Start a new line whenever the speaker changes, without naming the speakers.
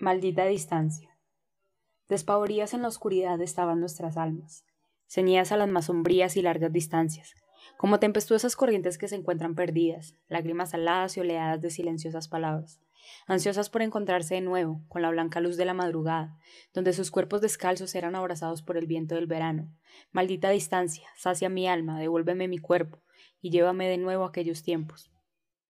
Maldita distancia. Despavoridas en la oscuridad estaban nuestras almas, ceñidas a las más sombrías y largas distancias, como tempestuosas corrientes que se encuentran perdidas, lágrimas aladas y oleadas de silenciosas palabras, ansiosas por encontrarse de nuevo con la blanca luz de la madrugada, donde sus cuerpos descalzos eran abrazados por el viento del verano. Maldita distancia, sacia mi alma, devuélveme mi cuerpo y llévame de nuevo a aquellos tiempos,